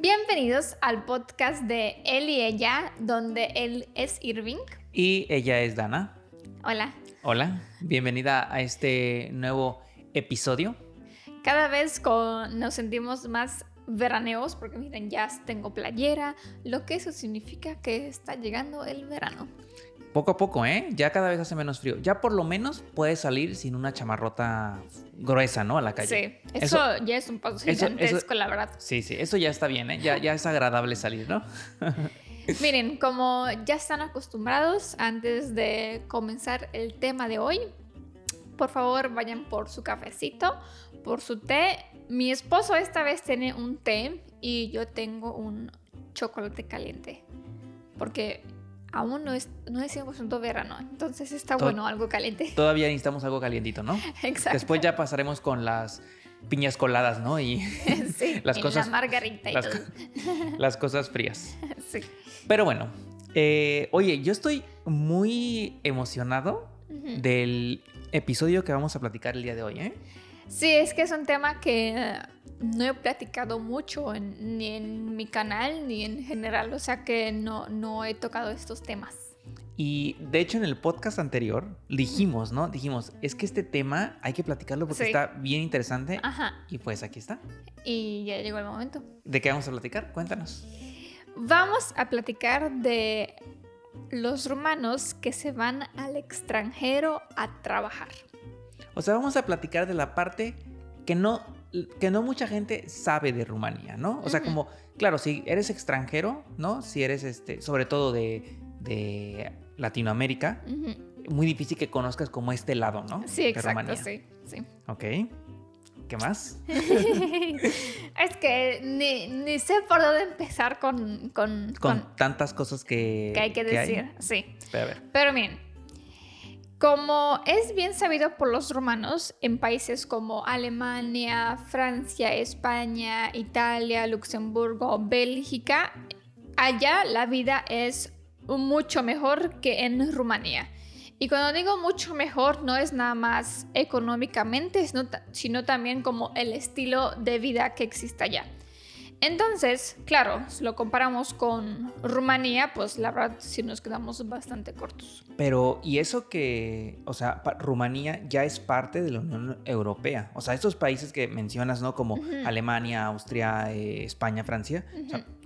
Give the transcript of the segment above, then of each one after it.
Bienvenidos al podcast de Él y ella, donde él es Irving. Y ella es Dana. Hola. Hola, bienvenida a este nuevo episodio. Cada vez con, nos sentimos más veraneos porque miren, ya tengo playera, lo que eso significa que está llegando el verano. Poco a poco, ¿eh? Ya cada vez hace menos frío. Ya por lo menos puedes salir sin una chamarrota gruesa, ¿no? A la calle. Sí, eso, ya es un paso gigantesco, la verdad. Sí, sí, eso ya está bien, ¿eh? Ya, ya es agradable salir, ¿no? Miren, como ya están acostumbrados, antes de comenzar el tema de hoy, por favor vayan por su cafecito, por su té. Mi esposo esta vez tiene un té y yo tengo un chocolate caliente. Porque aún no es, no es 100% verano, entonces está bueno algo caliente. Todavía necesitamos algo calientito, ¿no? Exacto. Después ya pasaremos con las piñas coladas, ¿no? Y sí, las cosas. La margarita y las, todo. las cosas frías. Sí. Pero bueno, eh, oye, yo estoy muy emocionado del episodio que vamos a platicar el día de hoy, ¿eh? Sí, es que es un tema que no he platicado mucho ni en mi canal ni en general, o sea que no, no he tocado estos temas. Y de hecho en el podcast anterior dijimos, ¿no? Dijimos, es que este tema hay que platicarlo porque está bien interesante. Ajá. Y pues aquí está. Y ya llegó el momento. ¿De qué vamos a platicar? Cuéntanos. Vamos a platicar de los rumanos que se van al extranjero a trabajar. O sea, vamos a platicar de la parte que no, que no mucha gente sabe de Rumanía, ¿no? O sea, como, claro, si eres extranjero, ¿no? Si eres, este, sobre todo de, de Latinoamérica, muy difícil que conozcas como este lado, ¿no? Sí, exacto, sí, sí. Ok. ¿Qué más? es que ni, sé por dónde empezar con... Con, con, tantas cosas que... Que hay que decir, sí. Pero, a ver. Pero miren, como es bien sabido por los romanos, en países como Alemania, Francia, España, Italia, Luxemburgo, Bélgica, allá la vida es mucho mejor que en Rumanía. Y cuando digo mucho mejor, no es nada más económicamente, sino, también como el estilo de vida que existe allá. Entonces, claro, si lo comparamos con Rumanía, pues la verdad sí nos quedamos bastante cortos. Pero, ¿y eso que, o sea, Rumanía ya es parte de la Unión Europea? O sea, estos países que mencionas, ¿no? Como Alemania, Austria, eh, España, Francia,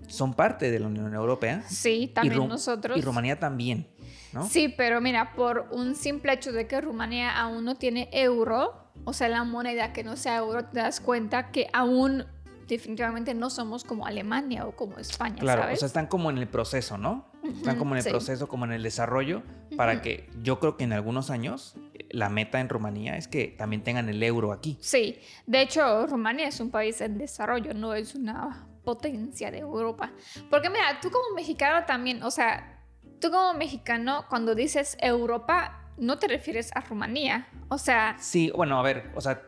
son parte de la Unión Europea. Sí, también nosotros. Y Rumanía también, ¿no? Sí, pero mira, por un simple hecho de que Rumanía aún no tiene euro, o sea, la moneda que no sea euro, te das cuenta que aún definitivamente no somos como Alemania o como España. Claro, o sea, están como en el proceso, ¿no? están como en el proceso, como en el desarrollo, para que yo creo que en algunos años la meta en Rumanía es que también tengan el euro aquí. Sí, de hecho, Rumanía es un país en desarrollo, no es una potencia de Europa. Porque mira, tú como mexicano también, o sea, tú como mexicano, cuando dices Europa, no te refieres a Rumanía. O sea. Sí, bueno, a ver, o sea,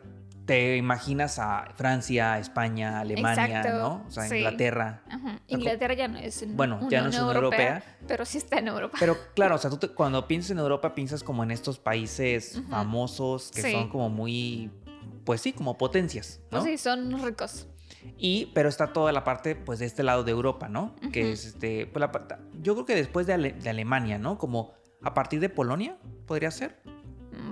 te imaginas a Francia, España, Alemania, ¿no? O sea, Inglaterra. Inglaterra ya no es bueno, ya no es Unión Europea, pero sí está en Europa. Pero claro, o sea, tú cuando piensas en Europa piensas como en estos países famosos que son como muy, pues sí, como potencias, ¿no? Pues sí, son ricos. Y, pero está toda la parte, pues, de este lado de Europa, ¿no? Que es, este, pues, la, yo creo que después de, de Alemania, ¿no? Como a partir de Polonia, podría ser.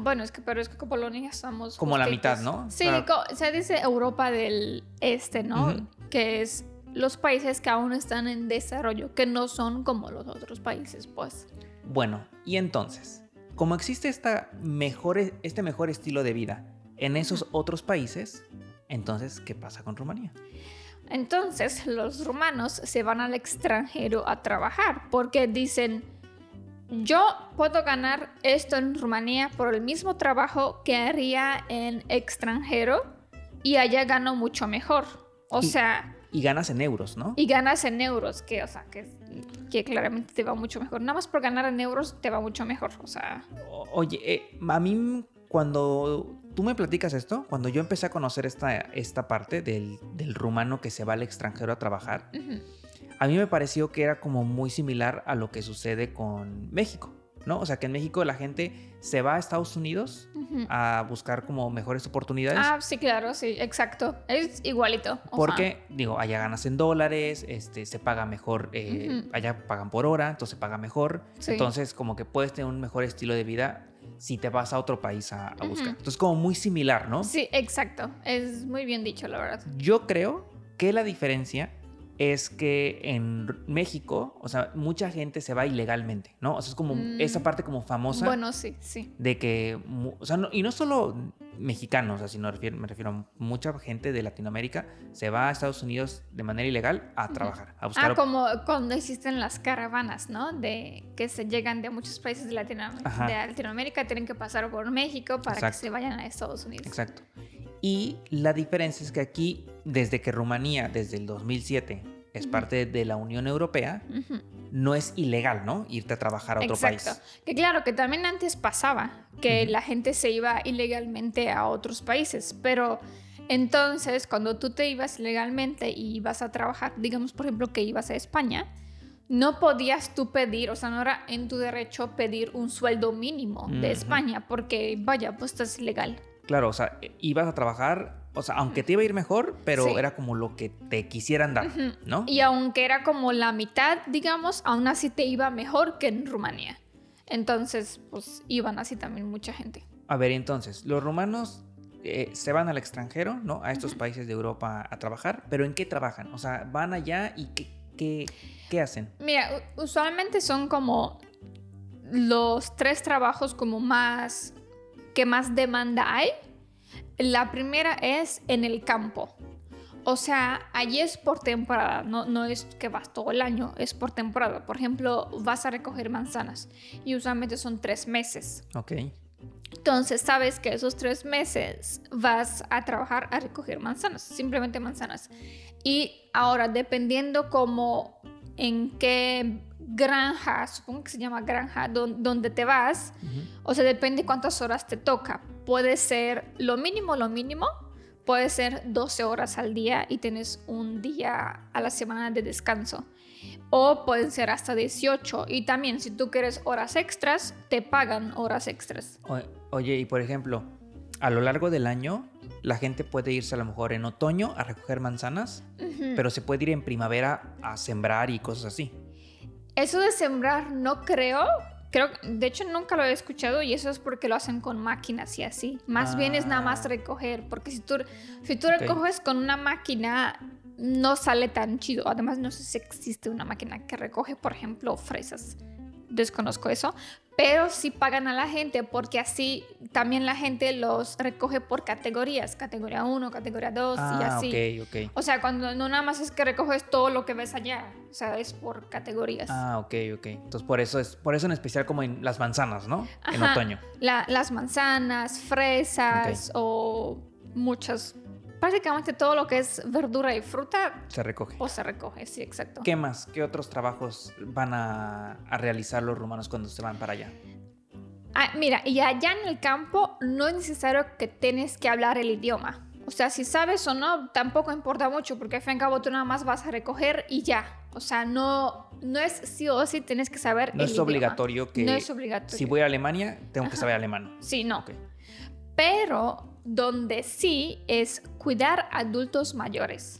Bueno, es que, pero es que con Polonia estamos... Como la mitad, ¿no? Sí, se dice Europa del Este, ¿no? Que es los países que aún están en desarrollo, que no son como los otros países, pues. Bueno, y entonces, como existe esta mejor, este mejor estilo de vida en esos otros países, entonces, ¿qué pasa con Rumanía? Entonces, los rumanos se van al extranjero a trabajar porque dicen, yo puedo ganar esto en Rumanía por el mismo trabajo que haría en extranjero y allá gano mucho mejor. O sea... Y ganas en euros, ¿no? Y ganas en euros, que, o sea, que, que claramente te va mucho mejor. Nada más por ganar en euros te va mucho mejor, o sea... oye, eh, a mí cuando tú me platicas esto, cuando yo empecé a conocer esta, esta parte del, rumano que se va al extranjero a trabajar, a mí me pareció que era como muy similar a lo que sucede con México. ¿no? O sea, que en México la gente se va a Estados Unidos a buscar como mejores oportunidades. Ah, sí, claro, sí, exacto. Es igualito. o Porque, digo, allá ganas en dólares, este, se paga mejor, eh, allá pagan por hora, entonces se paga mejor. Sí. Entonces, como que puedes tener un mejor estilo de vida si te vas a otro país a, a buscar. Entonces, como muy similar, ¿no? Sí, exacto. Es muy bien dicho, la verdad. Yo creo que la diferencia es que en México, o sea, mucha gente se va ilegalmente, ¿no? O sea, es como Mm. esa parte como famosa Bueno, sí, sí. de que, o sea, no- y no solo mexicanos, o sea, sino refiero- me refiero a mucha gente de Latinoamérica se va a Estados Unidos de manera ilegal a trabajar, a buscar Ah, como cuando existen las caravanas, ¿no? De que se llegan de muchos países de, Latino- Ajá. de Latinoamérica, tienen que pasar por México para Exacto. que se vayan a Estados Unidos. Exacto. Y la diferencia es que aquí, desde que Rumanía, desde el 2007, es Ujú. parte de la Unión Europea, no es ilegal, ¿no? Irte a trabajar a otro Exacto. país. Que claro, que también antes pasaba que Ujú. la gente se iba ilegalmente a otros países, pero entonces cuando tú te ibas ilegalmente y ibas a trabajar, digamos por ejemplo que ibas a España, no podías tú pedir, o sea, no era en tu derecho pedir un sueldo mínimo de. España, porque vaya, pues estás ilegal. Claro, o sea, ibas a trabajar, o sea, aunque te iba a ir mejor, pero Sí. era como lo que te quisieran dar, Ujú. ¿no? Y aunque era como la mitad, digamos, aún así te iba mejor que en Rumanía. Entonces, pues iban así también mucha gente. A ver, entonces, los rumanos eh, se van al extranjero, ¿no? A estos Ujú. países de Europa a trabajar, pero ¿en qué trabajan? O sea, van allá y ¿qué, qué, qué hacen? Mira, usualmente son como los tres trabajos como más que más demanda hay. La primera es en el campo. O sea, allí es por temporada, no, no es que vas todo el año, es por temporada. Por ejemplo, vas a recoger manzanas y usualmente son tres meses. Ok. Entonces sabes que esos tres meses vas a trabajar a recoger manzanas, simplemente manzanas. Y ahora, dependiendo como en qué granja, supongo que se llama granja, don- donde te vas, o sea, depende cuántas horas te toca. Puede ser lo mínimo, lo mínimo, puede ser 12 horas al día y tienes un día a la semana de descanso. O pueden ser hasta 18. Y también si tú quieres horas extras, te pagan horas extras. O- Oye, y por ejemplo, a lo largo del año, la gente puede irse a lo mejor en otoño a recoger manzanas, pero se puede ir en primavera a sembrar y cosas así. Eso de sembrar no creo. Creo, de hecho nunca lo he escuchado y eso es porque lo hacen con máquinas y así. Más bien es nada más Ah. recoger, porque si tú, si tú Ok. recoges con una máquina no sale tan chido. Además no sé si existe una máquina que recoge, por ejemplo, fresas. Desconozco eso, pero sí pagan a la gente porque así también la gente los recoge por categorías, categoría 1, categoría 2 y Ah, así. ok, ok. O sea, cuando no nada más es que recoges todo lo que ves allá, o sea, es por categorías. Ah, ok, ok. Entonces por eso es, por eso en especial como en las manzanas, ¿no? En otoño. La- las manzanas, fresas o muchas, prácticamente todo lo que es verdura y fruta Se recoge. o se recoge, sí, exacto. ¿Qué más? ¿Qué otros trabajos van a, a realizar los rumanos cuando se van para allá? Ah, mira, y allá en el campo no es necesario que tienes que hablar el idioma. O sea, si sabes o no, tampoco importa mucho, porque al fin y al cabo tú nada más vas a recoger y ya. O sea, no, no es sí o sí tienes que saber No el es idioma. obligatorio que No es obligatorio. si voy a Alemania tengo que saber alemán. Sí, no. Pero donde sí es cuidar adultos mayores.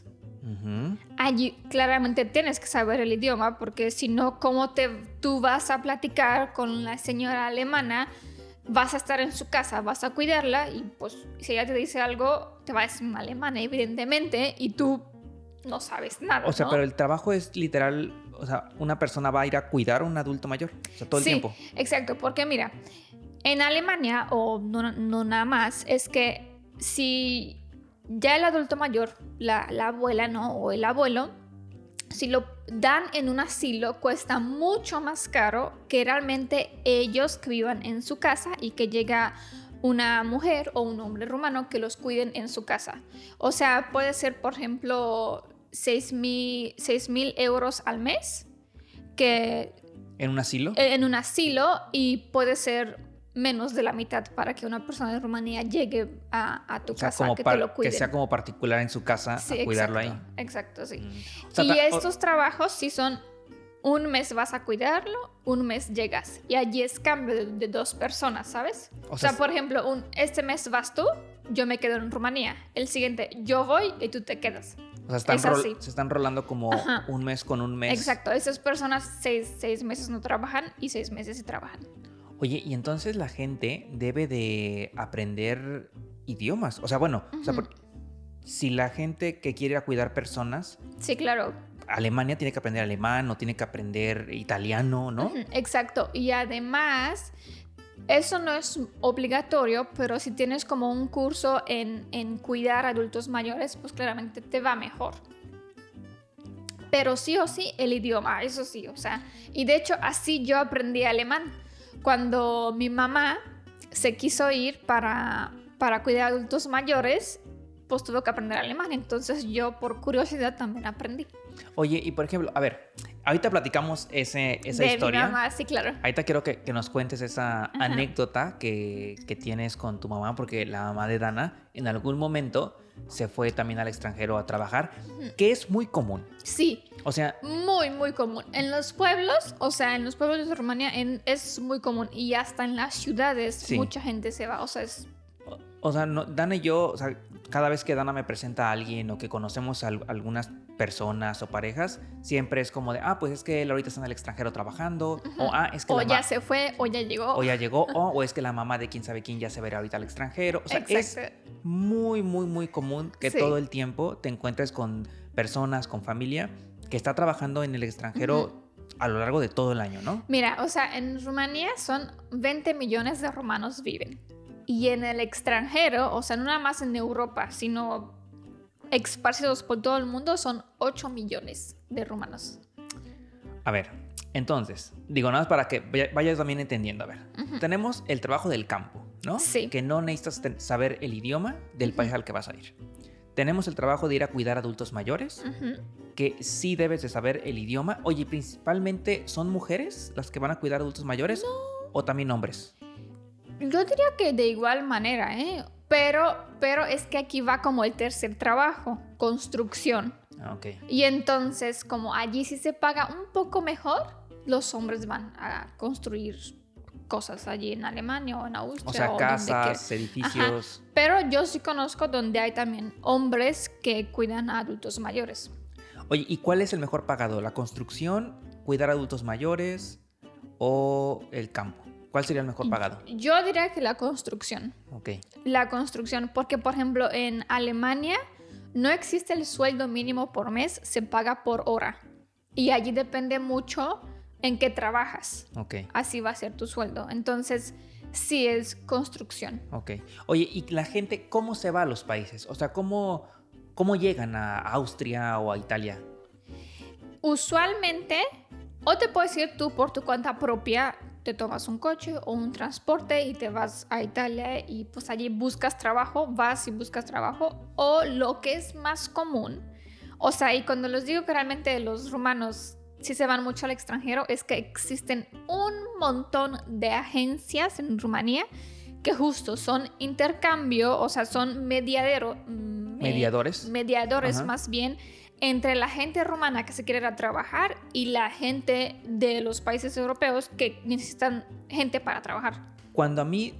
Allí claramente tienes que saber el idioma porque si no, ¿cómo te, tú vas a platicar con la señora alemana? Vas a estar en su casa, vas a cuidarla y pues si ella te dice algo, te va a decir en alemán, evidentemente, y tú no sabes nada. O sea, ¿no? pero el trabajo es literal, o sea, una persona va a ir a cuidar a un adulto mayor, o sea, todo el Sí, tiempo. Exacto, porque mira, en Alemania, o no, no nada más, es que si ya el adulto mayor, la, la abuela, ¿no? O el abuelo, si lo dan en un asilo, cuesta mucho más caro que realmente ellos que vivan en su casa y que llega una mujer o un hombre rumano que los cuiden en su casa. O sea, puede ser, por ejemplo, 6 mil euros al mes, que ¿En un asilo? en un asilo y puede ser menos de la mitad para que una persona de Rumanía llegue a, a tu o sea, casa, como que te lo que cuiden. sea como particular en su casa Sí, a cuidarlo exacto, ahí. Exacto, sí. Mm. O sea, y estos trabajos sí son un mes vas a cuidarlo, un mes llegas. Y allí es cambio de, de dos personas, ¿sabes? O O sea, por ejemplo, un, este mes vas tú, yo me quedo en Rumanía. El siguiente, yo voy y tú te quedas. O sea, están es rol- así. se están rolando como Ajá. un mes con un mes. Exacto, esas personas seis, seis meses no trabajan y seis meses sí trabajan. Oye, y entonces la gente debe de aprender idiomas. O sea, bueno, o sea, si la gente que quiere cuidar personas, Sí, claro. Alemania tiene que aprender alemán o tiene que aprender italiano, ¿no? Exacto. Y además, eso no es obligatorio, pero si tienes como un curso en, en cuidar adultos mayores, pues claramente te va mejor. Pero sí o sí, el idioma, eso sí, o sea. Y de hecho, así yo aprendí alemán. Cuando mi mamá se quiso ir para, para cuidar adultos mayores, pues tuvo que aprender alemán. Entonces yo por curiosidad también aprendí. Oye, y por ejemplo, a ver, ahorita platicamos ese, esa de mi historia. mamá, sí, claro. Ahorita quiero que, que nos cuentes esa Ajá. anécdota que, que tienes con tu mamá, porque la mamá de Dana en algún momento se fue también al extranjero a trabajar, que es muy común. Sí, O sea, muy, muy común. En los pueblos, o sea, en los pueblos de Rumania en- es muy común. Y hasta en las ciudades Sí. mucha gente se va. O sea, es... o, o sea, no- Dana y yo, o sea, cada vez que Dana me presenta a alguien o que conocemos a al- algunas personas o parejas, siempre es como de, ah, pues es que él ahorita está en el extranjero trabajando, o ah, es que O la ya se fue, o ya llegó. o ya llegó, o, o es que la mamá de quién sabe quién ya se verá ahorita al extranjero. O sea, es Exacto. muy, muy, muy común que Sí. todo el tiempo te encuentres con personas, con familia que está trabajando en el extranjero a lo largo de todo el año, ¿no? Mira, o sea, en Rumanía son 20 millones de romanos viven. Y en el extranjero, o sea, no nada más en Europa, sino esparcidos por todo el mundo, son 8 millones de rumanos. A ver, entonces, digo nada más para que vaya- vayas también entendiendo. A ver, tenemos el trabajo del campo, ¿no? Sí. Que no necesitas saber el idioma del país al que vas a ir. Tenemos el trabajo de ir a cuidar adultos mayores, que sí debes de saber el idioma. Oye, principalmente, ¿son mujeres las que van a cuidar adultos mayores? ¿O también hombres? Yo diría que de igual manera, ¿eh? Pero, pero es que aquí va como el tercer trabajo, construcción. Ah, Ok. Y entonces, como allí sí se paga un poco mejor, los hombres van a construir cosas allí en Alemania o en Austria. O sea, donde casas, edificios. Pero yo sí conozco donde hay también hombres que cuidan a adultos mayores. Oye, ¿y cuál es el mejor pagado? ¿La construcción, cuidar adultos mayores o el campo? ¿Cuál sería el mejor pagado? Yo diría que la construcción. Ok. La construcción, porque por ejemplo en Alemania no existe el sueldo mínimo por mes, se paga por hora. Y allí depende mucho en qué trabajas. Ok, Así va a ser tu sueldo. Entonces, sí es construcción. ok. Oye, ¿y la gente cómo se va a los países? O sea, ¿cómo, cómo llegan a Austria o a Italia? Usualmente, o te puedes ir tú por tu cuenta propia, te tomas un coche o un transporte y te vas a Italia y pues allí buscas trabajo, vas y buscas trabajo. O lo que es más común, o sea, y cuando les digo que realmente los rumanos sí se van mucho al extranjero, es que existen un montón de agencias en Rumanía que justo son intercambio, o sea, son mediadero, mm, me- ¿Mediadores? mediadores Ajá. más bien entre la gente rumana que se quiere ir a trabajar y la gente de los países europeos que necesitan gente para trabajar. Cuando a mí,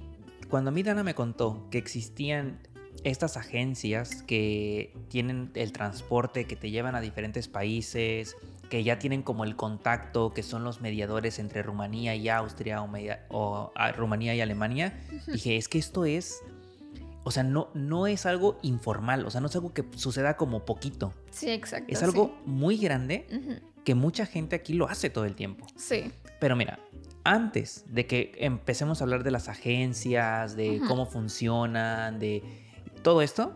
cuando a mí Dana me contó que existían estas agencias que tienen el transporte, que te llevan a diferentes países, que ya tienen como el contacto, que son los mediadores entre Rumanía y Austria o, media- o, ah, Rumanía y Alemania, dije, es que esto es, o sea, no, no es algo informal, o sea, no es algo que suceda como poquito, Sí, exacto. es algo muy grande que mucha gente aquí lo hace todo el tiempo. Sí. Pero mira, antes de que empecemos a hablar de las agencias, de cómo funcionan, de todo esto,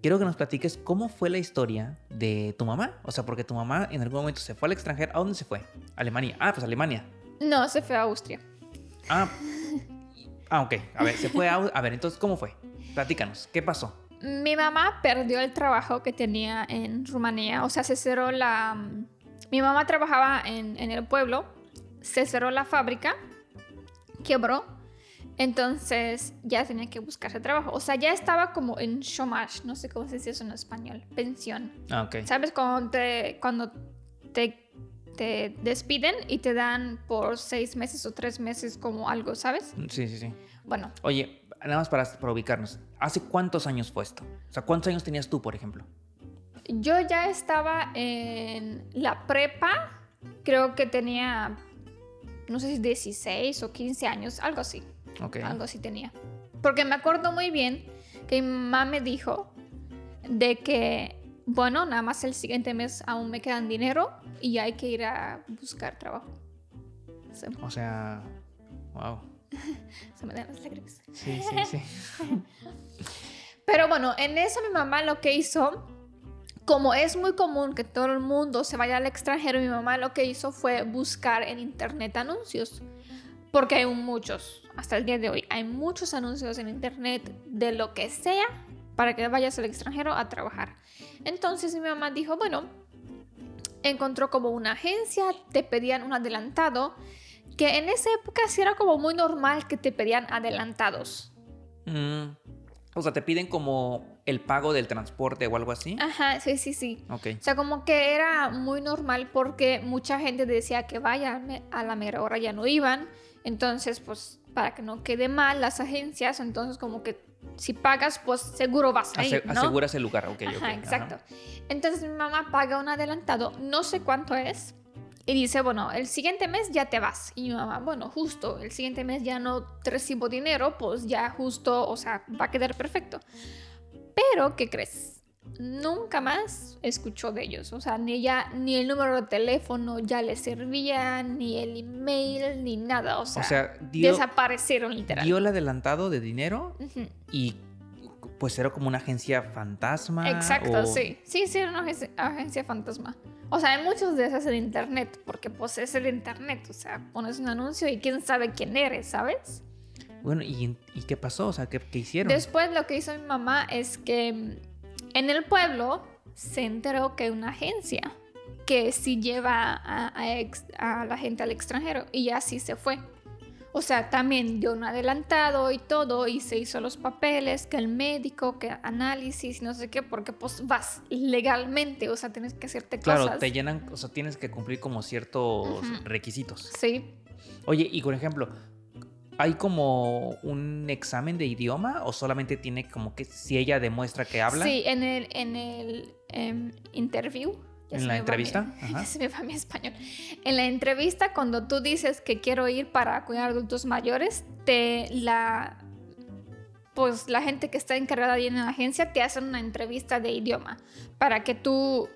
quiero que nos platiques cómo fue la historia de tu mamá. O sea, porque tu mamá en algún momento se fue al extranjero. ¿A dónde se fue? Alemania. Ah, pues Alemania. No, se fue a Austria. Ah, ah ok. A ver, se fue a... A ver, entonces, ¿cómo fue? Platícanos. ¿Qué pasó? Mi mamá perdió el trabajo que tenía en Rumanía, o sea, se cerró la... Mi mamá trabajaba en, en el pueblo, se cerró la fábrica, quebró, entonces ya tenía que buscarse trabajo. O sea, ya estaba como en chômage, no sé cómo se dice eso en español, pensión. Ah, ok. ¿Sabes? Cuando te, cuando te te despiden y te dan por seis meses o tres meses como algo, ¿sabes? Sí, sí, sí. Bueno, Oye, nada más para, para ubicarnos. ¿Hace cuántos años fue esto? O sea, ¿cuántos años tenías tú, por ejemplo? yo ya estaba en la prepa, creo que tenía, no sé si 16 o 15 años, algo así. Ok. Algo así tenía. Porque me acuerdo muy bien que mi mamá me dijo de que, bueno, nada más el siguiente mes aún me quedan dinero y hay que ir a buscar trabajo. Se, O sea, wow. se me dan las lágrimas. Sí, sí, sí. Pero bueno, en eso mi mamá lo que hizo, como es muy común que todo el mundo se vaya al extranjero, mi mamá lo que hizo fue buscar en internet anuncios. Porque hay muchos, hasta el día de hoy, hay muchos anuncios en internet de lo que sea para que vayas al extranjero a trabajar. Entonces mi mamá dijo, bueno, encontró como una agencia, te pedían un adelantado, que en esa época sí era como muy normal que te pedían adelantados. Mm, o sea, te piden como el pago del transporte o algo así. Ajá, sí, sí, sí. Ok. O sea, como que era muy normal porque mucha gente decía que vaya a la mera hora ya no iban. Entonces, pues, para que no quede mal las agencias, entonces como que si pagas, pues seguro vas a ir, ¿no? Aseguras el lugar, ok. Ajá, ajá. exacto. Entonces mi mamá paga un adelantado, no sé cuánto es, y dice, bueno, el siguiente mes ya te vas. Y mi mamá, bueno, justo, el siguiente mes ya no recibo dinero, pues ya justo, o sea, va a quedar perfecto. Pero, ¿qué crees? Nunca más escuchó de ellos. O sea, ni ya, ni el número de teléfono ya le servía, ni el email, ni nada. O sea, O sea, dio, desaparecieron literal. dio el adelantado de dinero Ujú. y pues era como una agencia fantasma. Exacto, o- sí. Sí, sí, era una agencia, agencia fantasma. O sea, hay muchos de esas en internet, porque pues es el internet. O sea, pones un anuncio y quién sabe quién eres, ¿sabes? Bueno, ¿y, y qué pasó? O sea, ¿qué, qué hicieron? Después lo que hizo mi mamá es que mm, en el pueblo se enteró que hay una agencia que sí lleva a, a ex- a la gente al extranjero y así se fue. O sea, también dio un adelantado y todo y se hizo los papeles, que el médico, que análisis, no sé qué, porque pues vas legalmente, o sea, tienes que hacerte Claro, cosas. te llenan, o sea, tienes que cumplir como ciertos requisitos. Sí, Oye, y por ejemplo, ¿hay como un examen de idioma o solamente tiene como que si ella demuestra que habla? sí, en el, en el em, interview. Ya ¿En la mi- entrevista? Ajá. Ya se me va mi español. En la entrevista, cuando tú dices que quiero ir para cuidar adultos mayores, te la pues la gente que está encargada ahí en la agencia te hacen una entrevista de idioma para que tú,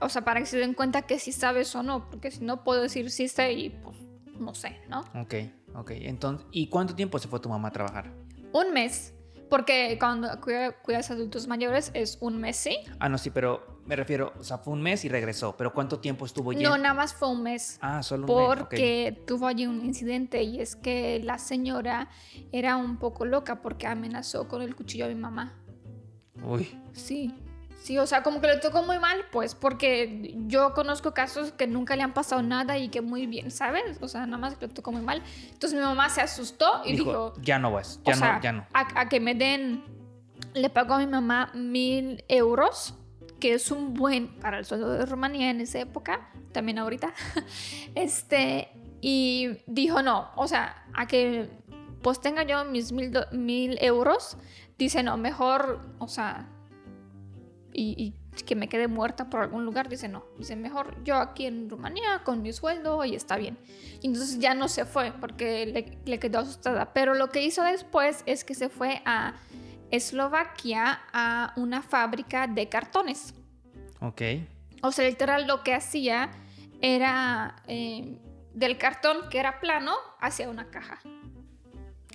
o sea, para que se den cuenta que si sabes o no, porque si no puedo decir sí sé y pues no sé, ¿no? Ok, ok. Entonces, ¿y cuánto tiempo se fue tu mamá a trabajar? Un mes, porque cuando cuida- cuidas adultos mayores es un mes, ¿sí? Ah, no, sí, pero me refiero, o sea, fue un mes y regresó, pero ¿cuánto tiempo estuvo No, yendo? nada más fue un mes. Ah, solo un mes. ok. porque tuvo allí un incidente y es que la señora era un poco loca porque amenazó con el cuchillo a mi mamá. Uy, Sí, sí, o sea, como que le tocó muy mal, pues, porque yo conozco casos que nunca le han pasado nada y que muy bien, ¿sabes? O sea, nada más que le tocó muy mal. Entonces mi mamá se asustó y dijo, dijo, ya no vas, ya o no, sea, ya no. A, a que me den, le pagó a mi mamá mil euros, que es un buen para el sueldo de Rumanía en esa época, también ahorita. Este, y dijo no, o sea, a que pues tenga yo mis mil euros, dice no, mejor, o sea, y, y que me quede muerta por algún lugar, dice no, dice mejor yo aquí en Rumanía con mi sueldo y está bien. Y entonces ya no se fue porque le, le quedó asustada. Pero lo que hizo después es que se fue a Eslovaquia a una fábrica de cartones. Ok. O sea, literal lo que hacía era eh, del cartón que era plano hacia una caja.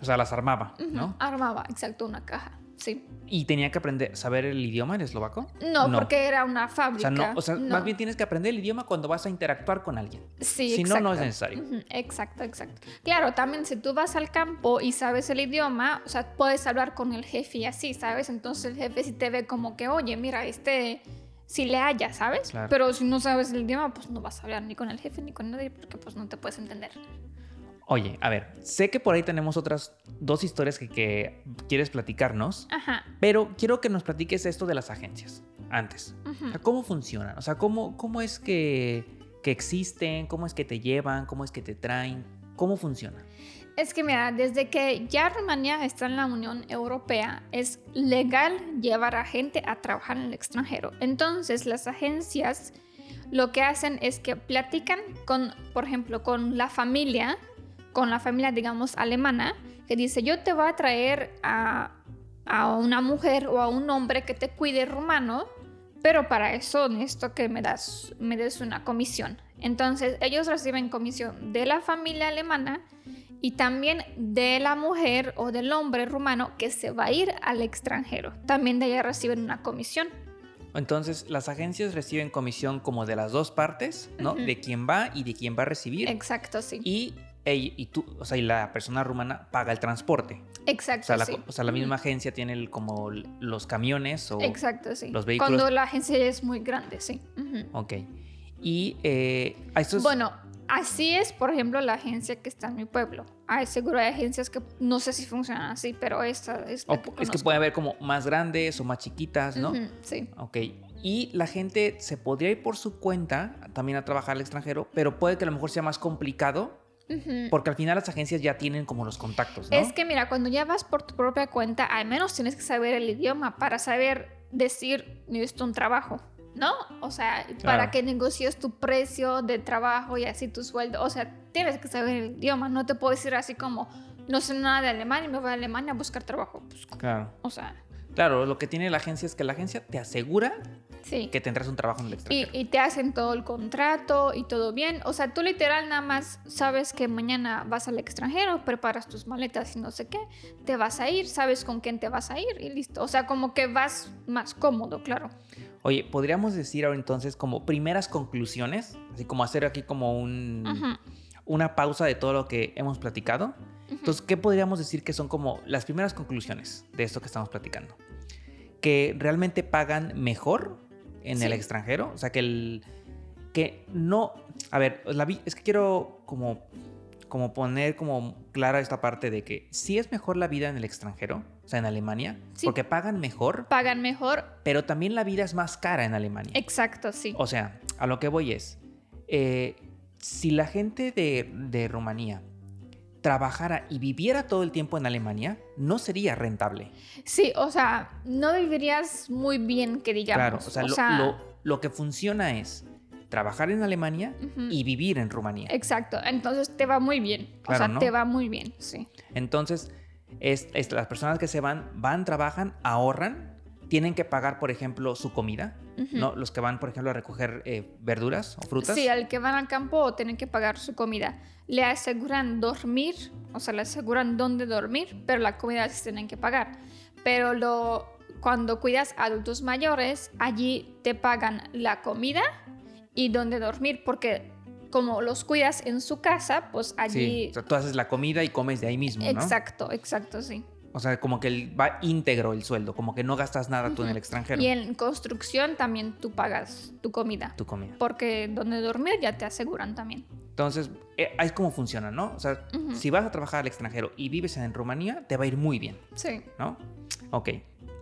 O sea, las armaba, ¿no? Armaba, exacto, una caja. Sí. Y tenía que aprender, saber el idioma en eslovaco. No, porque era una O fábrica. sea, no, o sea, No. más bien tienes que aprender el idioma cuando vas a interactuar con alguien. Sí, si no, exacto. no es necesario. Ujú, Exacto, exacto. Claro, también si tú vas al campo y sabes el idioma, o sea, puedes hablar con el jefe y así, ¿sabes? Entonces el jefe sí te ve como que, oye, mira, este, si le haya, ¿sabes? Claro. Pero si no sabes el idioma, pues no vas a hablar ni con el jefe ni con nadie porque pues no te puedes entender. Oye, a ver, sé que por ahí tenemos otras dos historias que, que quieres platicarnos, Ajá. pero quiero que nos platiques esto de las agencias antes. ujú. O sea, ¿Cómo funcionan? O sea, ¿cómo, cómo es que, que existen? ¿Cómo es que te llevan? ¿Cómo es que te traen? ¿Cómo funciona? Es que mira, desde que ya Rumania está en la Unión Europea, es legal llevar a gente a trabajar en el extranjero. Entonces las agencias lo que hacen es que platican con, por ejemplo, con la familia, con la familia, digamos, alemana, que dice, yo te voy a traer a, a una mujer o a un hombre que te cuide rumano, pero para eso necesito que me, das, me des una comisión. Entonces ellos reciben comisión de la familia alemana y también de la mujer o del hombre rumano que se va a ir al extranjero. También de ella reciben una comisión. Entonces, las agencias reciben comisión como de las dos partes, ¿no? De quién va y de quién va a recibir. Exacto, sí. Y, y tú, o sea, y la persona rumana paga el transporte. Exacto, o sea, la, sí. o sea, la misma agencia tiene el- como los camiones o... Exacto, sí. los vehículos- Cuando la agencia es muy grande, sí. Ujú. Ok. Y eh, a estos... Bueno, así es, por ejemplo, la agencia que está en mi pueblo. Hay seguro hay agencias que no sé si funcionan así, pero esta es es que puede haber como más grandes o más chiquitas, ¿no? Ujú, sí. Ok. Y la gente se podría ir por su cuenta también a trabajar al extranjero, pero puede que a lo mejor sea más complicado Porque al final las agencias ya tienen como los contactos, ¿no? Es que mira, cuando ya vas por tu propia cuenta, al menos tienes que saber el idioma para saber decir, necesito un trabajo, ¿no? O sea, para que negocies tu precio de trabajo y así tu sueldo. O sea, tienes que saber el idioma. No te puedo decir así como, no sé nada de alemán y me voy a Alemania a buscar trabajo. Pues, Claro. o sea, Claro, lo que tiene la agencia es que la agencia te asegura sí. que tendrás un trabajo en el extranjero. y te hacen todo el contrato y todo bien. O sea, tú literal nada más sabes que mañana vas al extranjero, preparas tus maletas y no sé qué, te vas a ir, sabes con quién te vas a ir y listo. O sea, como que vas más cómodo, claro. Oye, podríamos decir ahora entonces como primeras conclusiones, así como hacer aquí como un, una pausa de todo lo que hemos platicado. Entonces, ¿qué podríamos decir que son como las primeras conclusiones de esto que estamos platicando? Que realmente pagan mejor en el extranjero, o sea, que el que no, a ver, la vi- es que quiero como como poner como clara esta parte de que sí es mejor la vida en el extranjero, o sea, en Alemania, Sí. porque pagan mejor, Pagan mejor. pero también la vida es más cara en Alemania. Exacto, sí. O sea, a lo que voy es, eh, si la gente de, de Rumanía trabajara y viviera todo el tiempo en Alemania, no sería rentable. Sí, o sea, no vivirías muy bien, que digamos. claro, o sea, lo, lo- lo que funciona es trabajar en Alemania y vivir en Rumanía. Exacto, entonces te va muy bien. o sea, ¿no? te va muy bien, sí. Entonces, es, es- las personas que se van, van, trabajan, ahorran, tienen que pagar, por ejemplo, su comida, ¿no? Los que van, por ejemplo, a recoger eh, verduras o frutas. Sí, al que van al campo tienen que pagar su comida. Le aseguran dormir, o sea, le aseguran dónde dormir, pero la comida sí tienen que pagar. Pero lo, cuando cuidas a adultos mayores, allí te pagan la comida y dónde dormir, porque como los cuidas en su casa, pues Sí, allí... o sea, tú haces la comida y comes de ahí mismo, ¿no? Exacto, exacto, sí. O sea, como que va íntegro el sueldo, como que no gastas nada tú en el extranjero. Y en construcción también tú pagas tu comida, Tu comida. porque donde dormir ya te aseguran también. Entonces, eh, ahí es como funciona, ¿no? O sea, si vas a trabajar al extranjero y vives en Rumanía, te va a ir muy bien, Sí, ¿no? Ok,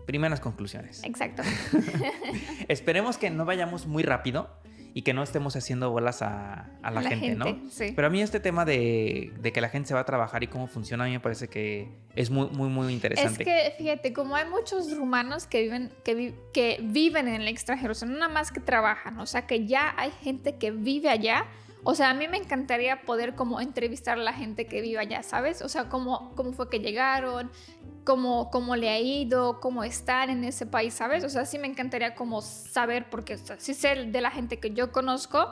primeras conclusiones. exacto. Esperemos que no vayamos muy rápido y que no estemos haciendo bolas a, a la, gente, ¿no? Sí. Pero a mí este tema de, de que la gente se va a trabajar y cómo funciona, a mí me parece que es muy, muy, muy Es interesante. que, fíjate, como hay muchos rumanos que viven, que, vi- que viven en el extranjero, o sea, no nada más que trabajan, o sea, que ya hay gente que vive allá. O sea, a mí me encantaría poder como entrevistar a la gente que vive allá, ¿sabes? O sea, cómo, cómo fue que llegaron, cómo, cómo le ha ido, cómo están en ese país, ¿sabes? O sea, sí me encantaría como saber, porque o sea, sí sé de la gente que yo conozco,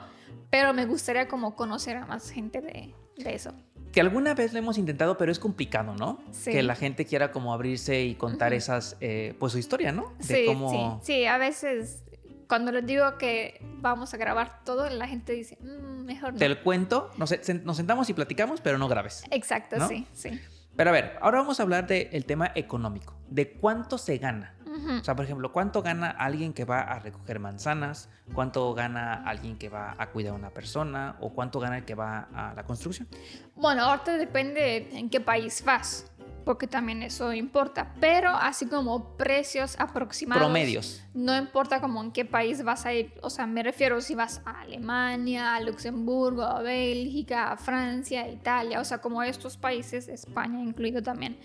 pero me gustaría como conocer a más gente de, de eso. Que alguna vez lo hemos intentado, pero es complicado, ¿no? Sí. Que la gente quiera como abrirse y contar Ujú. esas, eh, pues su historia, ¿no? De Sí, cómo... sí, sí, a veces cuando les digo que vamos a grabar todo, la gente dice, "Mm, mejor no. Te lo cuento, nos, nos sentamos y platicamos, pero no grabes. Exacto, ¿no? sí, sí. Pero a ver, ahora vamos a hablar del tema económico, de cuánto se gana. Ujú. O sea, por ejemplo, ¿cuánto gana alguien que va a recoger manzanas? ¿Cuánto gana alguien que va a cuidar a una persona? ¿O cuánto gana el que va a la construcción? Bueno, ahorita depende en qué país vas. Porque también eso importa. Pero así como precios aproximados. Promedios. No importa como en qué país vas a ir. O sea, me refiero si vas a Alemania, a Luxemburgo, a Bélgica, a Francia, a Italia. O sea, como estos países, España incluido también.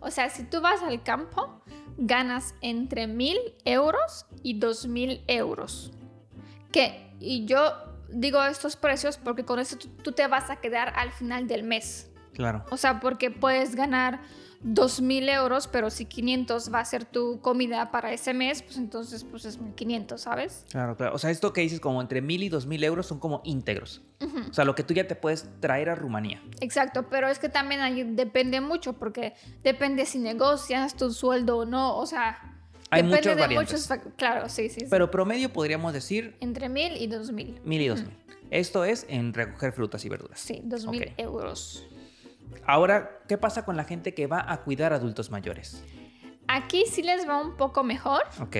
O sea, si tú vas al campo, ganas entre mil euros y dos mil euros. Que, y yo digo estos precios porque con eso tú, tú te vas a quedar al final del mes. Claro. O sea, porque puedes ganar 2.000 euros, pero si 500 va a ser tu comida para ese mes, pues entonces pues es 1.500, ¿sabes? Claro, claro. O sea, esto que dices como entre 1.000 y 2.000 euros son como íntegros. O sea, lo que tú ya te puedes traer a Rumanía. Exacto, pero es que también ahí depende mucho, porque depende si negocias tu sueldo o no, o sea... Hay depende muchas de variantes. muchos Claro, sí, sí, sí. Pero promedio podríamos decir Entre 1.000 y 2.000. 1.000 y 2.000. Esto es en recoger frutas y verduras. Sí, 2.000 Ok. euros. Ahora, ¿qué pasa con la gente que va a cuidar adultos mayores? Aquí sí les va un poco mejor, Ok.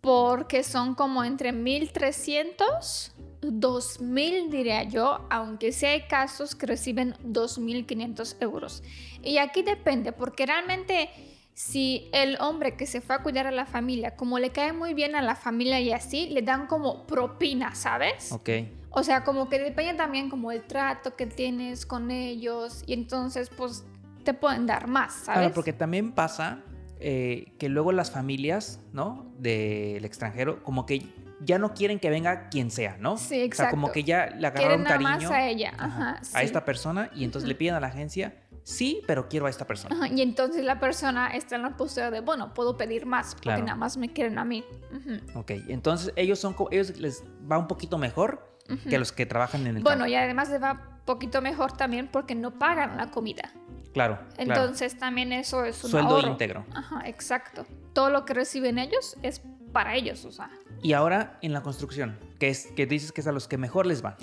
porque son como entre 1.300, 2.000 diría yo, aunque sí hay casos que reciben 2.500 euros. Y aquí depende, porque realmente si el hombre que se fue a cuidar a la familia, como le cae muy bien a la familia y así, le dan como propina, ¿sabes? Ok. O sea, como que depende también como el trato que tienes con ellos y entonces pues te pueden dar más, ¿sabes? Claro, porque también pasa eh, que luego las familias, ¿no? Del extranjero, como que ya no quieren que venga quien sea, ¿no? Sí, O sea, exacto. como que ya le Quieren agarraron nada cariño más a ella, ajá, ajá, a esta persona y entonces le piden a la agencia, sí, pero quiero a esta persona. Ajá, Y entonces la persona está en la postura de, bueno, puedo pedir más porque Claro. nada más me quieren a mí. Ujú. Ok, entonces ellos son, ellos les va un poquito mejor que los que trabajan en el Bueno, campo. y además le va poquito mejor también porque no pagan la comida. Claro, claro. Entonces también eso es un Sueldo ahorro. íntegro. Ajá, exacto. Todo lo que reciben ellos es para ellos, o sea. Y ahora en la construcción, que, es, que dices que es a los que mejor les va.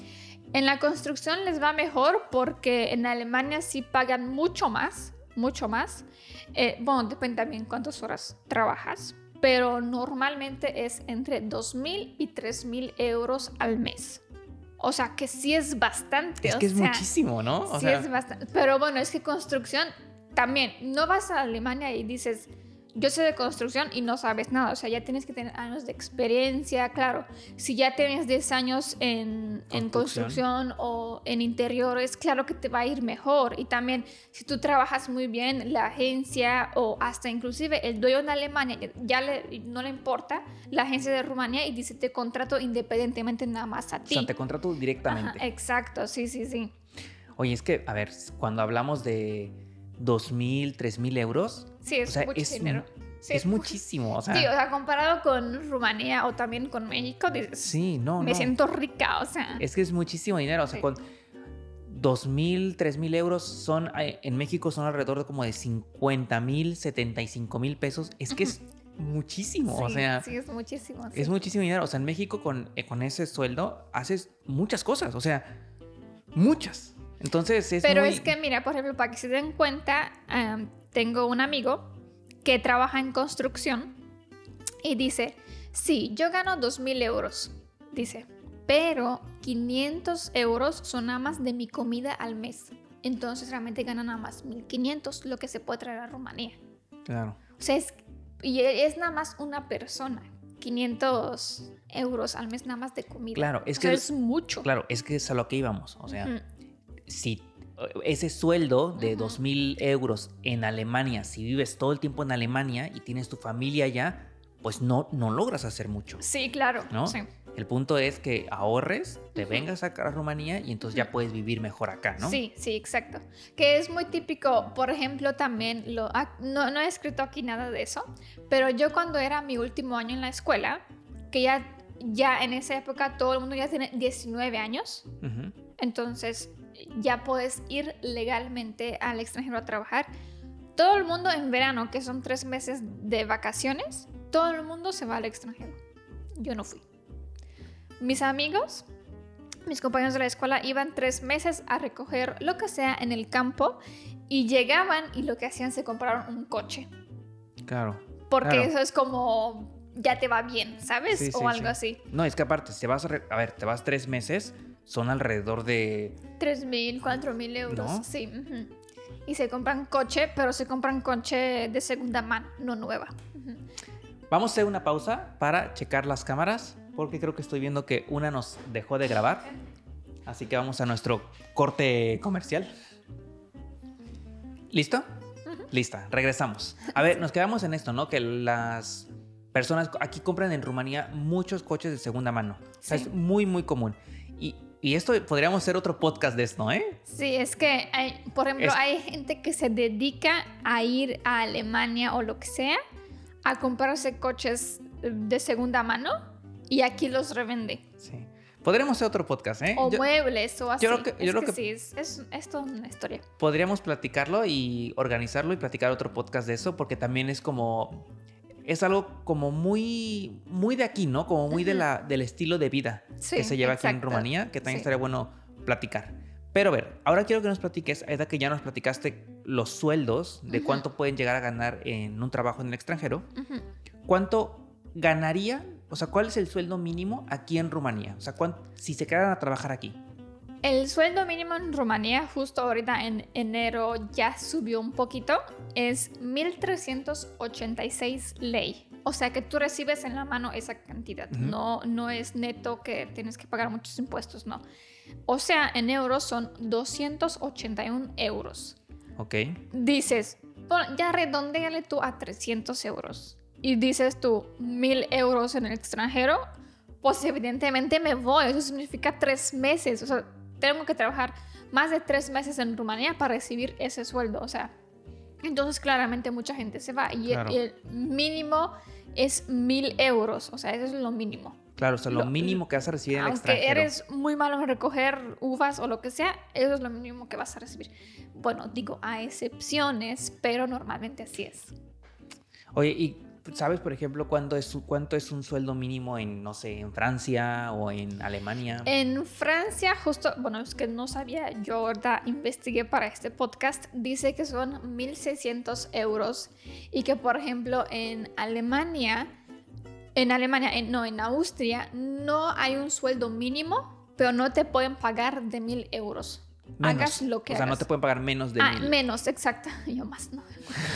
En la construcción les va mejor porque en Alemania sí pagan mucho más, mucho más. Eh, bueno, depende también cuántas horas trabajas, pero normalmente es entre 2.000 y 3.000 euros al mes. O sea, que sí es bastante. Es o que es sea, muchísimo, ¿no? O sí sea, es bastante. Pero bueno, es que construcción también. No vas a Alemania y dices, yo sé de construcción y no sabes nada. O sea, ya tienes que tener años de experiencia. Claro, si ya tienes 10 años en, en Construcción. construcción o en interiores, claro que te va a ir mejor. Y también, si tú trabajas muy bien, la agencia o hasta inclusive el dueño de Alemania ya le, no le importa la agencia de Rumanía y dice, te contrato independientemente nada más a o ti. sea, te contrato directamente. Ajá, exacto, sí, sí, sí. Oye, es que, a ver, cuando hablamos de 2.000, 3.000 euros, Sí, es o sea, mucho es, dinero. Sí, es muchísimo. O sea, Sí, o sea, comparado con Rumanía o también con México, dices, sí, no, me no. siento rica, o sea. Es que es muchísimo dinero. O sea, Sí. con 2.000, 3.000 euros son, eh, en México son alrededor de como de 50.000, 75.000 pesos. Es que es muchísimo. o sea, sí, es muchísimo. sí. es muchísimo dinero. O sea, en México con, eh, con ese sueldo haces muchas cosas. O sea, muchas. Entonces es Pero muy- es que, mira, por ejemplo, para que se den cuenta, tengo un amigo que trabaja en construcción y dice, sí, yo gano 2.000 euros, dice, pero 500 euros son nada más de mi comida al mes. Entonces realmente gana nada más 1.500, lo que se puede traer a Rumanía. Claro. O sea, es, y es nada más una persona. 500 euros al mes nada más de comida. Claro, es O que sea, es- es mucho. Claro, es que es a lo que íbamos. O sea, Ujú. si eh, ese sueldo de Ujú. 2.000 euros en Alemania, si vives todo el tiempo en Alemania y tienes tu familia allá, pues no, no logras hacer mucho. Sí, claro. ¿No? Sí. El punto es que ahorres, te vengas acá a Rumanía y entonces ya puedes vivir mejor acá, ¿no? Sí, sí, exacto. Que es muy típico, por ejemplo, también, lo, ah, no, no he escrito aquí nada de eso, pero yo cuando era mi último año en la escuela, que ya, ya en esa época todo el mundo ya tiene 19 años, Ujú. Entonces ya puedes ir legalmente al extranjero a trabajar. Todo el mundo en verano, que son tres meses de vacaciones, todo el mundo se va al extranjero. Yo no fui. Mis amigos, mis compañeros de la escuela iban tres meses a recoger lo que sea en el campo y llegaban y lo que hacían se compraron un coche. Claro. Porque Claro. eso es como ya te va bien, ¿sabes? Sí, o sí, algo sí. así. No, es que aparte, si te vas a ver, te vas tres meses, son alrededor de... Tres mil, cuatro mil euros. ¿No? Sí. y se compran coche, pero se compran coche de segunda mano, no nueva. Vamos a hacer una pausa para checar las cámaras, porque creo que estoy viendo que una nos dejó de grabar. Así que vamos a nuestro corte comercial. ¿Listo? Lista, regresamos. A ver, nos quedamos en esto, ¿no? Que las personas aquí compran en Rumanía muchos coches de segunda mano. O sea, es muy, muy común. Y, y esto podríamos hacer otro podcast de esto, ¿eh? Sí, es que, hay, por ejemplo, Es- hay gente que se dedica a ir a Alemania o lo que sea a comprarse coches eh, de segunda mano y aquí los revende. Sí. Podríamos hacer otro podcast, ¿eh? O Yo- muebles o así. creo que- yo es creo que, que- sí, es, es, es toda una historia. podríamos platicarlo y organizarlo y platicar otro podcast de eso, porque también es como. Es algo como muy, muy de aquí, ¿no? Como muy de la, del estilo de vida Sí, que se lleva aquí en. Rumanía, que también Sí. estaría bueno platicar. Pero a ver, ahora quiero que nos platiques, Aida, que ya nos platicaste los sueldos, de cuánto pueden llegar a ganar en un trabajo en el extranjero. ¿Cuánto ganaría? O sea, ¿cuál es el sueldo mínimo aquí en Rumanía? O sea, ¿cuán- si se quedaran a trabajar aquí. El sueldo mínimo en Rumanía, justo ahorita en enero ya subió un poquito, es 1.386 ley. O sea que tú recibes en la mano esa cantidad. Ujú. no, no es neto que tienes que pagar muchos impuestos, no. O sea, en euros son 281 euros. Ok. Dices, "Pon- ya redondéale tú a 300 euros. Y dices tú, 1000 euros en el extranjero, pues evidentemente me voy. Eso significa tres meses. O sea, tengo que trabajar más de tres meses en Rumanía para recibir ese sueldo. O sea, entonces claramente mucha gente se va. Y, el- Claro. y el mínimo es 1000 euros. O sea, eso es lo mínimo. Claro, o sea, lo, Lo- mínimo que vas a recibir en el Aunque extranjero. eres muy malo en recoger uvas o lo que sea, eso es lo mínimo que vas a recibir. Bueno, digo, a excepciones, pero normalmente así es. Oye, ¿y sabes, por ejemplo, cuánto es, cuánto es un sueldo mínimo en, no sé, en Francia o en Alemania? En Francia, justo, bueno, es que no sabía, yo ahorita investigué para este podcast, dice que son 1.600 euros y que, por ejemplo, en Alemania, en Alemania, no, en Austria, no hay un sueldo mínimo, pero no te pueden pagar de 1.000 euros. Menos. Hagas lo que O sea, no te pueden pagar menos de Ah, mil. menos, exacto. Yo más no.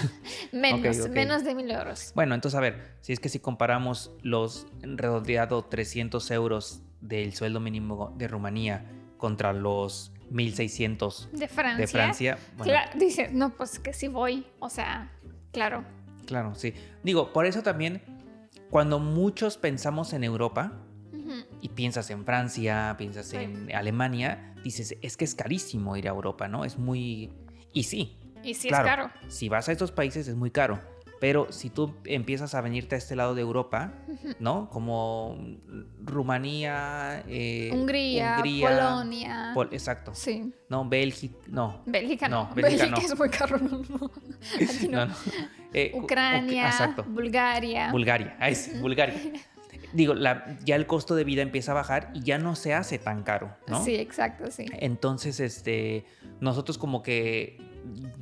menos, Ok, ok. menos de mil euros. Bueno, entonces, a ver, si es que si comparamos los redondeado 300 euros del sueldo mínimo de Rumanía contra los 1600 De Francia. de Francia, bueno, Cla- dices, no, pues que sí voy. O sea, claro. claro, sí. Digo, por eso también, cuando muchos pensamos en Europa. Y piensas en Francia, piensas Sí. en Alemania, dices, es que es carísimo ir a Europa, ¿no? Es muy... Y sí, Y sí Claro. es caro. si vas a estos países es muy caro. Pero si tú empiezas a venirte a este lado de Europa. ¿no? Como Rumanía, eh, Hungría, Hungría, Polonia. Pol- exacto. sí. No, Bélgica, no. Bélgica no. No, Bélgica Bélgica, no. es muy caro. No, no. Aquí no. Eh, Ucrania, exacto. Bulgaria. Bulgaria, ahí sí, Bulgaria. Digo, la- ya el costo de vida empieza a bajar y ya no se hace tan caro, ¿no? Sí, exacto, sí. Entonces, este, nosotros como que,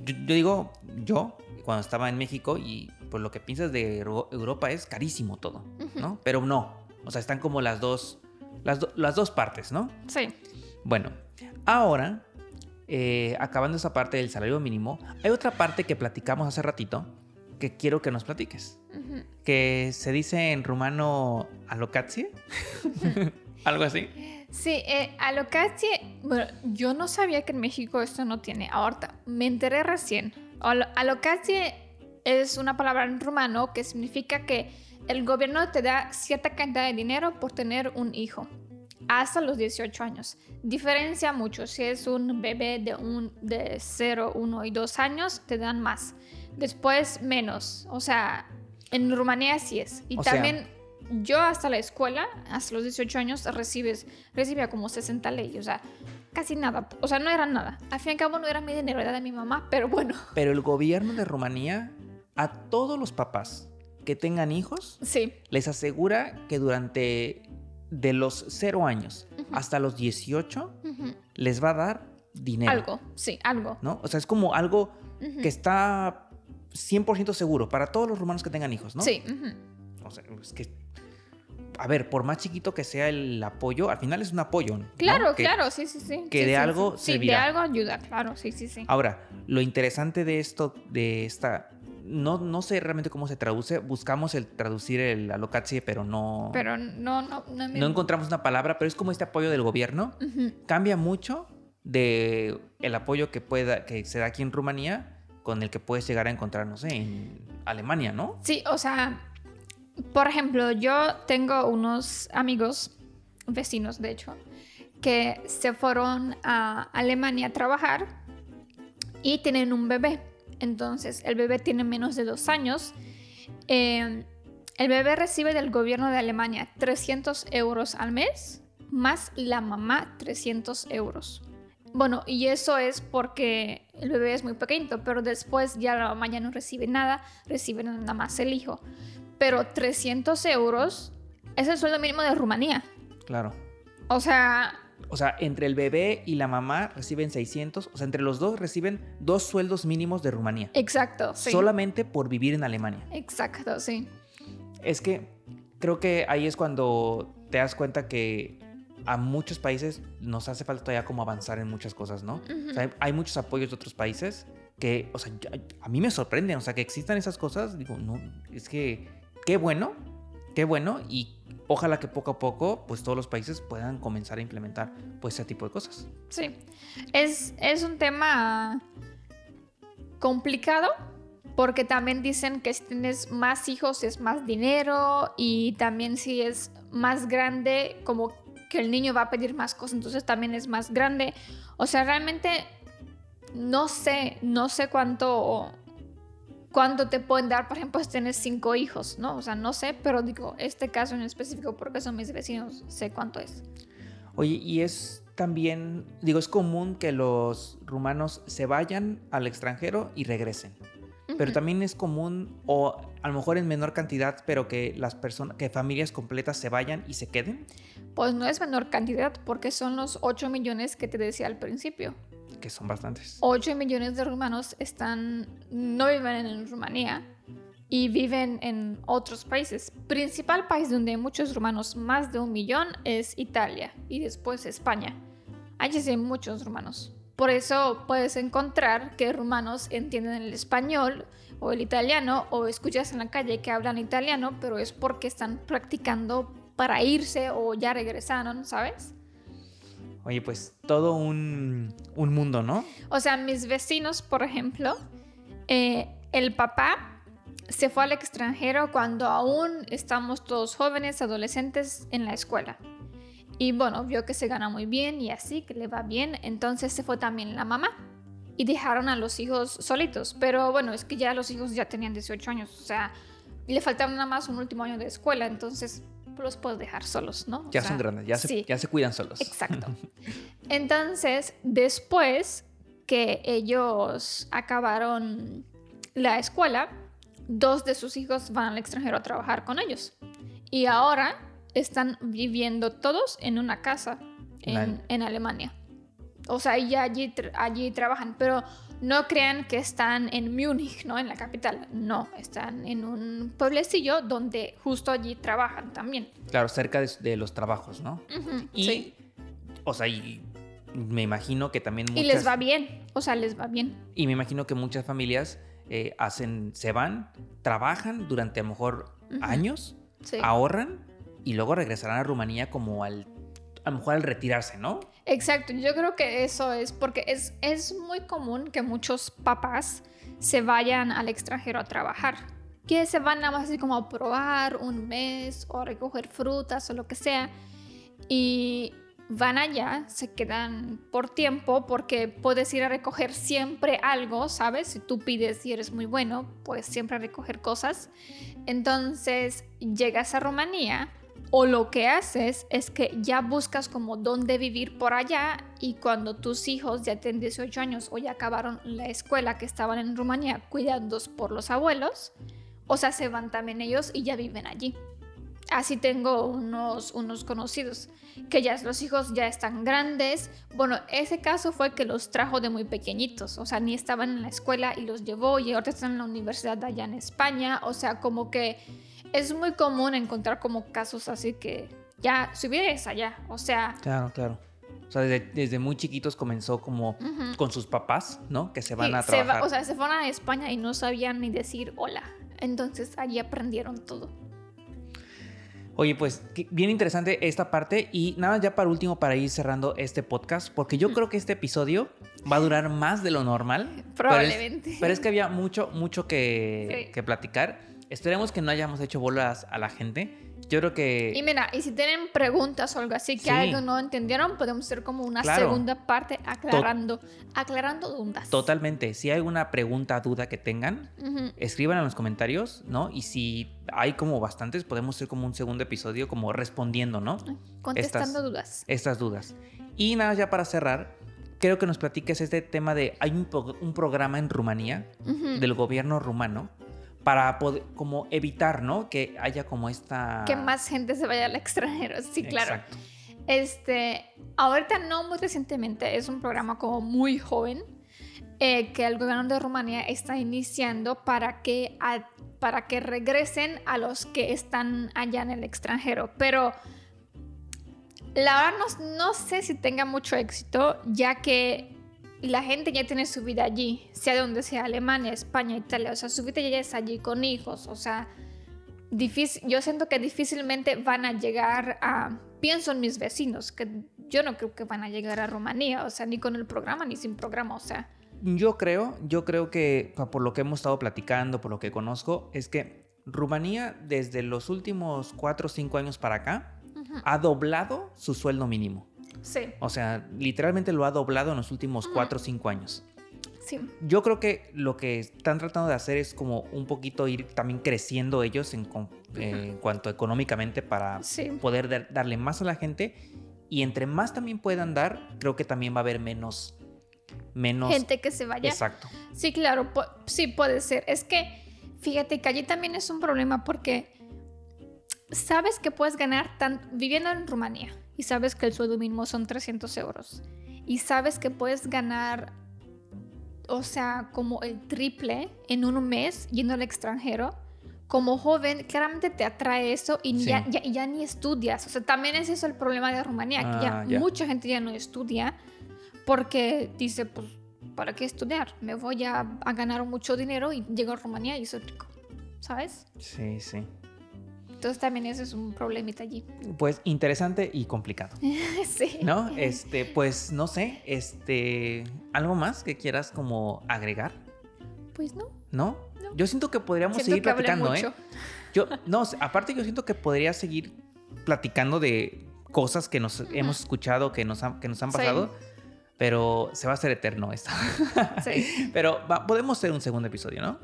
yo, yo digo, yo, cuando estaba en México y pues lo que piensas de Euro- Europa es carísimo todo, ¿no? Pero no, o sea, están como las dos, las, do- las dos partes, ¿no? Sí. Bueno, ahora, eh, acabando esa parte del salario mínimo, hay otra parte que platicamos hace ratito que quiero que nos platiques, Ujú. que se dice en rumano alocație, algo así. Sí, eh, alocație, bueno, yo no sabía que en México esto no tiene. Ahorita me enteré recién. Alo- Alocație es una palabra en rumano que significa que el gobierno te da cierta cantidad de dinero por tener un hijo hasta los 18 años. Diferencia mucho. Si es un bebé de, un, de 0, 1 y 2 años, te dan más. Después menos. O sea, en Rumanía sí es. Y O sea- también yo hasta la escuela, hasta los 18 años, recibes, recibía como 60 leyes. O sea, casi nada. O sea, no era nada. Al fin y al cabo no era mi dinero, era de mi mamá, pero bueno. Pero el gobierno de Rumanía a todos los papás que tengan hijos Sí. les asegura que durante de los 0 años hasta los 18 Ujú. les va a dar dinero. Algo, sí, algo. ¿No? O sea, es como algo que está 100% seguro para todos los rumanos que tengan hijos, ¿no? Sí. O sea, es que a ver, por más chiquito que sea el apoyo, al final es un apoyo. ¿no? Claro, Que- claro, sí, sí, sí. que Sí, de sí, algo sí. Sí, de servirá. algo ayuda, claro, sí, sí, sí. Ahora, lo interesante de esto, de esta, no, no sé realmente cómo se traduce, buscamos el traducir el alocatie, pero no, Pero no, no, no no encontramos una palabra, pero es como este apoyo del gobierno. Ujú. Cambia mucho de el apoyo que pueda, que se da aquí en Rumanía con el que puedes llegar a encontrar, no sé, en Alemania, ¿no? Sí, o sea, por ejemplo, yo tengo unos amigos, vecinos de hecho, que se fueron a Alemania a trabajar y tienen un bebé. Entonces, el bebé tiene menos de dos años. Eh, el bebé recibe del gobierno de Alemania 300 euros al mes, más la mamá 300 euros. Bueno, y eso es porque el bebé es muy pequeño, pero después ya la mamá ya no recibe nada, recibe nada más el hijo. Pero 300 euros es el sueldo mínimo de Rumanía. Claro. O sea, O sea, entre el bebé y la mamá reciben 600, o sea, entre los dos reciben dos sueldos mínimos de Rumanía. exacto, sí. Solamente por vivir en Alemania. Exacto, sí. Es que creo que ahí es cuando te das cuenta que a muchos países nos hace falta todavía como avanzar en muchas cosas, ¿no? Ujú. O sea, hay, hay muchos apoyos de otros países que, o sea, yo- a mí me sorprenden, o sea, que existan esas cosas, digo, no, es que qué bueno, qué bueno y ojalá que poco a poco, pues todos los países puedan comenzar a implementar, pues ese tipo de cosas. Sí. Es, es un tema complicado porque también dicen que si tienes más hijos es más dinero y también si es más grande como que el niño va a pedir más cosas, entonces también es más grande. O sea, realmente no sé, no sé cuánto cuánto te pueden dar, por ejemplo, si tienes cinco hijos, ¿no? O sea, no sé, pero digo, este caso en específico, porque son mis vecinos, sé cuánto es. Oye, y es también, digo, es común que los rumanos se vayan al extranjero y regresen. Pero también es común, o a lo mejor en menor cantidad, pero que las personas, que familias completas se vayan y se queden, Pues no es menor cantidad porque son los 8 millones que te decía al principio. que son bastantes. 8 millones de rumanos están, no viven en Rumanía y viven en otros países. Principal país donde hay muchos rumanos, más de un millón, es Italia y después España. Allí hay muchos rumanos. Por eso puedes encontrar que rumanos entienden el español o el italiano o escuchas en la calle que hablan italiano, pero es porque están practicando para irse o ya regresaron, ¿sabes? Oye, pues todo un, un mundo, ¿no? O sea, mis vecinos, por ejemplo, eh, el papá se fue al extranjero cuando aún estamos todos jóvenes, adolescentes en la escuela. Y bueno, vio que se gana muy bien y así, que le va bien, entonces se fue también la mamá. Y dejaron a los hijos solitos. Pero bueno, es que ya los hijos ya tenían 18 años, o sea, le faltaba nada más un último año de escuela, entonces los puedes dejar solos, ¿no? O Ya sea, son grandes, ya se, sí. ya se cuidan solos. Exacto. Entonces, después que ellos acabaron la escuela, dos de sus hijos van al extranjero a trabajar con ellos. Y ahora están viviendo todos en una casa en, en Alemania. O sea, ya allí, allí trabajan, pero no crean que están en Múnich, ¿no? En la capital. No, están en un pueblecillo donde justo allí trabajan también. Claro, cerca de, de los trabajos, ¿no? Ujú, Y, sí. o sea, y me imagino que también muchas... Y les va bien, o sea, les va bien. Y me imagino que muchas familias eh, hacen, se van, trabajan durante a lo mejor Ujú. años, Sí. ahorran y luego regresarán a Rumanía como al, a lo mejor al retirarse, ¿no? Exacto, yo creo que eso es porque es, es muy común que muchos papás se vayan al extranjero a trabajar. Que se van nada más así como a probar un mes o a recoger frutas o lo que sea. Y van allá, se quedan por tiempo porque puedes ir a recoger siempre algo, ¿sabes? Si tú pides y eres muy bueno, puedes siempre recoger cosas. Entonces llegas a Rumanía o lo que haces es que ya buscas como dónde vivir por allá y cuando tus hijos ya tienen 18 años o ya acabaron la escuela que estaban en Rumanía cuidados por los abuelos, o sea, se van también ellos y ya viven allí. Así tengo unos, unos conocidos que ya los hijos ya están grandes. Bueno, ese caso fue que los trajo de muy pequeñitos, o sea, ni estaban en la escuela y los llevó y ahora están en la universidad allá en España, o sea, como que es muy común encontrar como casos así que ya su vida es allá. O sea, Claro, claro. O sea, desde, desde muy chiquitos comenzó como con sus papás, ¿no? Que se van sí, a se va- trabajar. o sea, se fueron a España y no sabían ni decir hola. Entonces allí aprendieron todo. Oye, pues bien interesante esta parte y nada ya para último para ir cerrando este podcast, porque yo creo que este episodio va a durar más de lo normal. pero es- Probablemente. Pero es, que había mucho, mucho que, Sí. que platicar. Esperemos que no hayamos hecho bolas a la gente. Yo creo que... Y mira, y si tienen preguntas o algo así que Sí. algo no entendieron, podemos hacer como una Claro. segunda parte aclarando, aclarando dudas. Totalmente. Si hay alguna pregunta, duda que tengan, Ujú. escriban en los comentarios, ¿no? Y si hay como bastantes, podemos hacer como un segundo episodio como respondiendo, ¿no? Contestando Estas- dudas. Estas dudas. Y nada, ya para cerrar, creo que nos platiques este tema de, hay un, un programa en Rumanía Ujú. del gobierno rumano para poder, como evitar, ¿no? Que haya como esta... Que más gente se vaya al extranjero. Sí, claro. Exacto. Este, ahorita no muy recientemente, es un programa como muy joven eh, que el gobierno de Rumanía está iniciando para que, a- para que regresen a los que están allá en el extranjero. Pero la verdad no, no sé si tenga mucho éxito, ya que la gente ya tiene su vida allí, sea donde sea, Alemania, España, Italia, o sea, su vida ya es allí con hijos, o sea, difícil, yo siento que difícilmente van a llegar a, pienso en mis vecinos, que yo no creo que van a llegar a Rumanía, o sea, ni con el programa ni sin programa, o sea, Yo creo, yo creo que por lo que hemos estado platicando, por lo que conozco, es que Rumanía desde los últimos 4 o 5 años para acá ha doblado su sueldo mínimo. Sí, O sea, literalmente lo ha doblado en los últimos Ujú. 4 o 5 años. sí, Yo creo que lo que están tratando de hacer es como un poquito ir también creciendo ellos en, con- eh, en cuanto económicamente para sí, poder dar- darle más a la gente y entre más también puedan dar, creo que también va a haber menos menos gente que se vaya. exacto. Sí, claro, sí puede ser. Es que fíjate que allí también es un problema porque sabes que puedes ganar tan viviendo en Rumanía y sabes que el sueldo mínimo son 300 euros y sabes que puedes ganar, o sea, como el triple en un mes yendo al extranjero. Como joven, claramente te atrae eso y Sí. ya, ya, ya ni estudias. O sea, también es eso el problema de Rumanía, que ya, Ah, ya. mucha gente ya no estudia porque dice, pues, ¿para qué estudiar? Me voy a, a ganar mucho dinero y llego a Rumanía y soy rico, ¿sabes? Sí, sí. Entonces también ese es un problemita allí. Pues interesante y complicado, sí. ¿no? Este, pues no sé, este, algo más que quieras como agregar, Pues no. ¿no? No. Yo siento que podríamos Siento seguir que platicando, mucho. ¿eh? Yo, no, aparte yo siento que podría seguir platicando de cosas que nos hemos escuchado, que nos han, que nos han Sí. pasado, pero se va a hacer eterno esto. Sí. pero va- podemos hacer un segundo episodio, ¿no?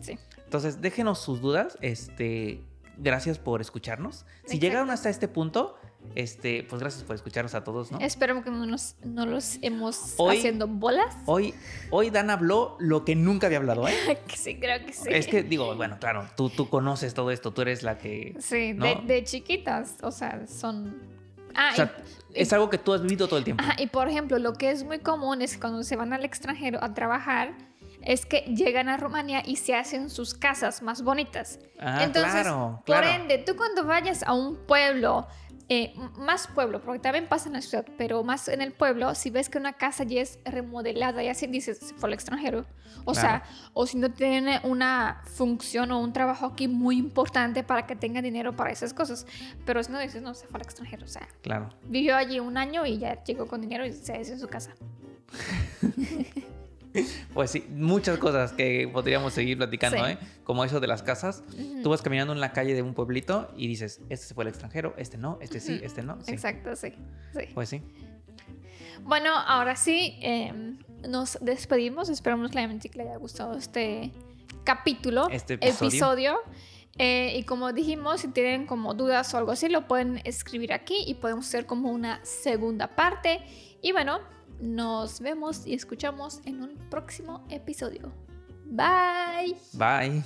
Sí. Entonces, déjenos sus dudas, este, gracias por escucharnos. Si Exacto. llegaron hasta este punto, este, pues gracias por escucharnos a todos, ¿no? Espero que no nos, no los hemos Hoy- haciendo bolas. Hoy, hoy Dan habló lo que nunca había hablado, ¿eh? sí, creo que sí. Es que digo, bueno, claro, tú, tú conoces todo esto, tú eres la que... Sí, ¿no? de, de chiquitas, o sea, son... Ah, O sea, y- es algo que tú has vivido todo el tiempo. Ajá, y por ejemplo, lo que es muy común es que cuando se van al extranjero a trabajar, es que llegan a Rumanía y se hacen sus casas más bonitas. Ah, Entonces, claro, por ende, tú cuando vayas a un pueblo, eh, más pueblo, porque también pasa en la ciudad, pero más en el pueblo, si ves que una casa ya es remodelada y así dices, se fue al extranjero. O Claro. sea, o si no tiene una función o un trabajo aquí muy importante para que tenga dinero para esas cosas. Pero si no dices, no, se fue al extranjero. O sea, Claro. vivió allí un año y ya llegó con dinero y se hizo en su casa. Pues sí, muchas cosas que podríamos seguir platicando, Sí. ¿eh? Como eso de las casas. Tú vas caminando en la calle de un pueblito y dices, este se fue al extranjero, este no, este sí, este no. Sí. Exacto, sí. sí. Pues sí. Bueno, ahora sí, eh, nos despedimos. Esperamos claramente que le haya gustado este capítulo, Este episodio. Eh, y como dijimos, si tienen como dudas o algo así, lo pueden escribir aquí y podemos hacer como una segunda parte. Y bueno, nos vemos y escuchamos en un próximo episodio. Bye. Bye.